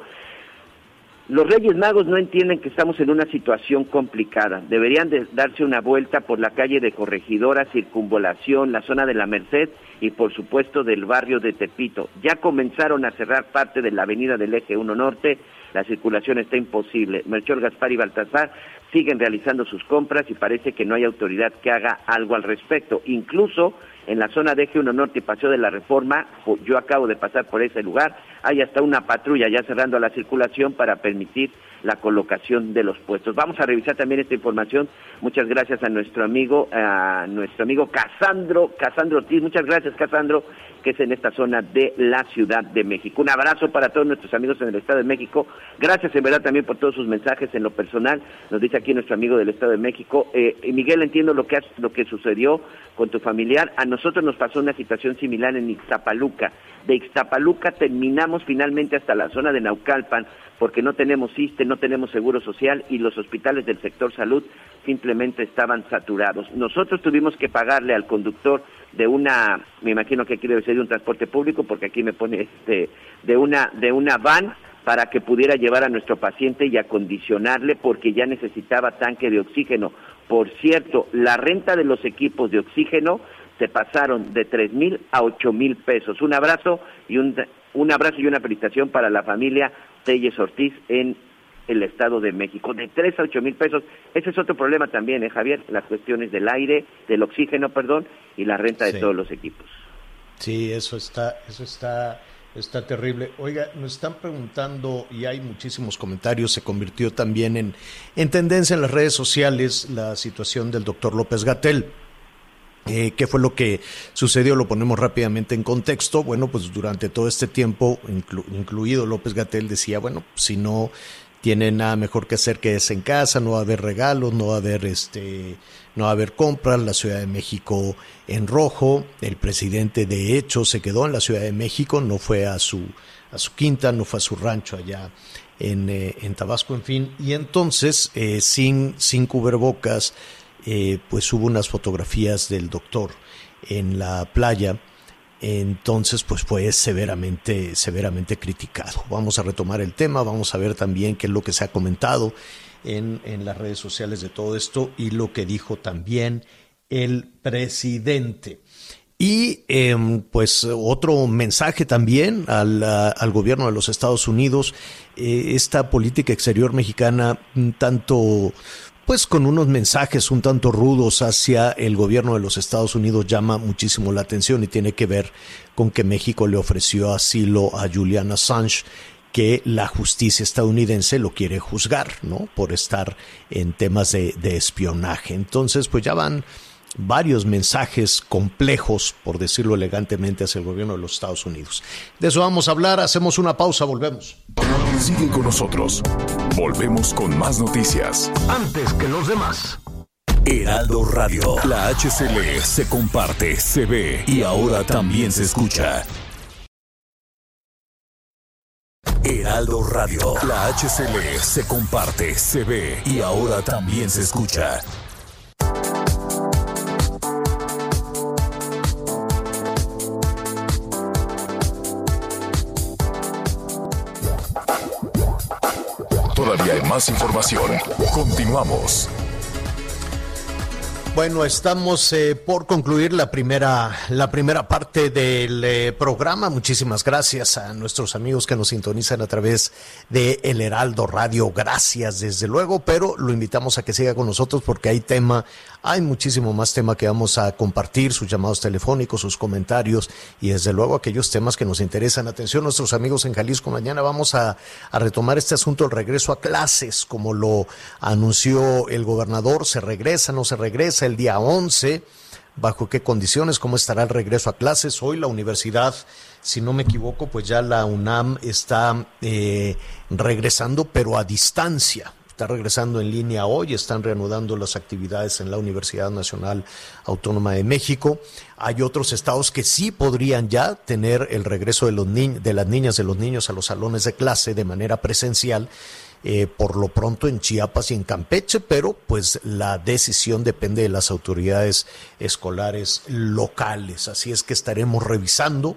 Los Reyes Magos no entienden que estamos en una situación complicada. Deberían de darse una vuelta por la calle de Corregidora, Circunvolación, la zona de la Merced y por supuesto del barrio de Tepito. Ya comenzaron a cerrar parte de la avenida del Eje 1 Norte, la circulación está imposible. Melchor Gaspar y Baltasar siguen realizando sus compras y parece que no hay autoridad que haga algo al respecto. Incluso en la zona de Eje 1 Norte y Paseo de la Reforma, yo acabo de pasar por ese lugar, hay hasta una patrulla ya cerrando la circulación para permitir la colocación de los puestos. Vamos a revisar también esta información. Muchas gracias a nuestro amigo, a nuestro amigo Casandro, Casandro Ortiz. Muchas gracias, Casandro, que es en esta zona de la Ciudad de México. Un abrazo para todos nuestros amigos en el Estado de México. Gracias en verdad también por todos sus mensajes en lo personal. Nos dice aquí nuestro amigo del Estado de México. Eh, Miguel, entiendo lo que, lo que sucedió con tu familiar. A nosotros nos pasó una situación similar en Ixtapaluca. De Ixtapaluca terminamos finalmente hasta la zona de Naucalpan porque no tenemos ISTE, no tenemos seguro social y los hospitales del sector salud simplemente estaban saturados. Nosotros tuvimos que pagarle al conductor de una, me imagino que aquí debe ser de un transporte público, porque aquí me pone este, de una, de una van para que pudiera llevar a nuestro paciente y acondicionarle porque ya necesitaba tanque de oxígeno. Por cierto, la renta de los equipos de oxígeno se pasaron de tres mil a ocho mil pesos. Un abrazo y un, un abrazo y una felicitación para la familia Telles Ortiz en el Estado de México, de 3 a 8 mil pesos. Ese es otro problema también, ¿eh, Javier? Las cuestiones del aire, del oxígeno, perdón, y la renta de Sí. todos los equipos. Sí, eso está, eso está, está terrible. Oiga, nos están preguntando y hay muchísimos comentarios. Se convirtió también en, en tendencia en las redes sociales la situación del doctor López Gatel. Eh, ¿Qué fue lo que sucedió? Lo ponemos rápidamente en contexto. Bueno, pues durante todo este tiempo, inclu- incluido López Gatel, decía, bueno, si no tiene nada mejor que hacer que es en casa, no va a haber regalos, no va a haber este, no va a haber compras, la Ciudad de México en rojo, el presidente de hecho se quedó en la Ciudad de México, no fue a su, a su quinta, no fue a su rancho allá en, eh, en Tabasco, en fin, y entonces eh, sin, sin cubrebocas, eh, pues hubo unas fotografías del doctor en la playa, entonces pues fue severamente, severamente criticado. Vamos a retomar el tema, vamos a ver también qué es lo que se ha comentado en, en las redes sociales de todo esto y lo que dijo también el presidente. Y eh, pues otro mensaje también al, al gobierno de los Estados Unidos, eh, esta política exterior mexicana tanto pues con unos mensajes un tanto rudos hacia el gobierno de los Estados Unidos llama muchísimo la atención y tiene que ver con que México le ofreció asilo a Julian Assange que la justicia estadounidense lo quiere juzgar, ¿no? Por estar en temas de, de espionaje. Entonces, pues ya van varios mensajes complejos, por decirlo elegantemente, hacia el gobierno de los Estados Unidos. De eso vamos a hablar, hacemos una pausa, volvemos. Sigue con nosotros. Volvemos con más noticias. Antes que los demás. Heraldo Radio. La HCL se comparte, se ve y ahora también se escucha. Heraldo Radio. La HCL se comparte, se ve y ahora también se escucha. Todavía hay más información. Continuamos. Bueno, estamos eh, por concluir la primera, la primera parte del eh, programa. Muchísimas gracias a nuestros amigos que nos sintonizan a través de El Heraldo Radio. Gracias, desde luego, pero lo invitamos a que siga con nosotros porque hay tema, hay muchísimo más tema que vamos a compartir, sus llamados telefónicos, sus comentarios y desde luego aquellos temas que nos interesan. Atención, nuestros amigos en Jalisco, mañana vamos a, retomar este asunto del regreso a clases, como lo anunció el gobernador, se regresa, no se regresa el día 11, bajo qué condiciones, cómo estará el regreso a clases. Hoy la universidad, si no me equivoco, pues ya la UNAM está eh, regresando, pero a distancia. Está regresando en línea hoy, están reanudando las actividades en la Universidad Nacional Autónoma de México. Hay otros estados que sí podrían ya tener el regreso de, los de las niñas, de los niños a los salones de clase de manera presencial. Eh, por lo pronto en Chiapas y en Campeche, pero pues la decisión depende de las autoridades escolares locales. Así es que estaremos revisando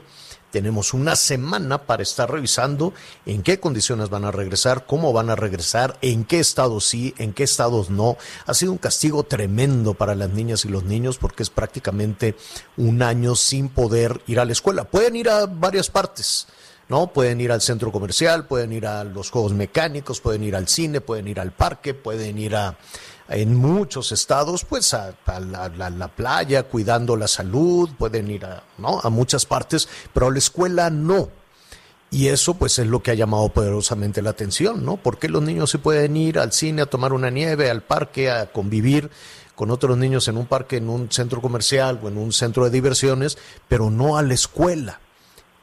tenemos una semana para estar revisando en qué condiciones van a regresar, cómo van a regresar, en qué estados sí, en qué estados no. Ha sido un castigo tremendo para las niñas y los niños porque es prácticamente un año sin poder ir a la escuela. Pueden ir a varias partes. ¿no? Pueden ir al centro comercial, pueden ir a los juegos mecánicos, pueden ir al cine, pueden ir al parque, pueden ir a, en muchos estados, pues a, la, playa, cuidando la salud, pueden ir a, muchas partes, pero a la escuela no. Y eso pues es lo que ha llamado poderosamente la atención, ¿no? Porque los niños se pueden ir al cine a tomar una nieve, al parque, a convivir con otros niños en un parque, en un centro comercial o en un centro de diversiones, pero no a la escuela.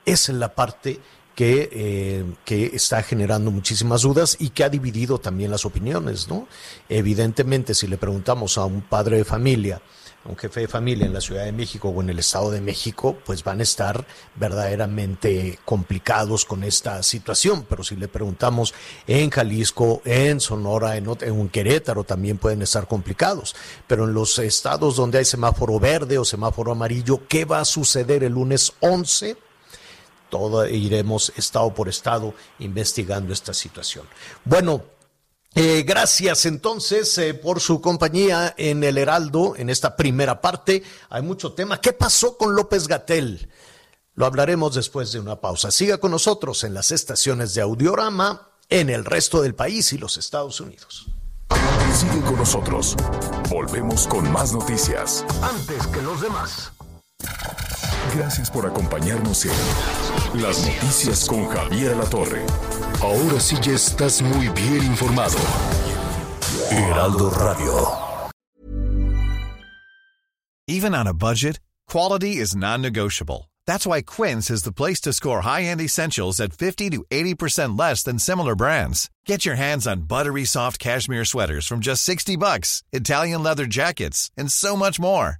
Esa es la parte que, eh, que está generando muchísimas dudas y que ha dividido también las opiniones, ¿no? Evidentemente, si le preguntamos a un padre de familia, a un jefe de familia en la Ciudad de México o en el Estado de México, pues van a estar verdaderamente complicados con esta situación. Pero si le preguntamos en Jalisco, en Sonora, en, en Querétaro, también pueden estar complicados. Pero en los estados donde hay semáforo verde o semáforo amarillo, ¿qué va a suceder el lunes 11? Todo iremos estado por estado investigando esta situación. Bueno, eh, gracias entonces eh, por su compañía en el Heraldo en esta primera parte. Hay mucho tema. ¿Qué pasó con López Gatel? Lo hablaremos después de una pausa. Siga con nosotros en las estaciones de Audiorama en el resto del país y los Estados Unidos. Sigue con nosotros. Volvemos con más noticias. Antes que los demás. Gracias por acompañarnos en Las Noticias con Javier La Torre. Ahora sí ya estás muy bien informado. Heraldo Radio. Even on a budget, quality is non-negotiable. That's why Quince is the place to score high-end essentials at 50 to 80% less than similar brands. Get your hands on buttery soft cashmere sweaters from just 60 bucks, Italian leather jackets, and so much more.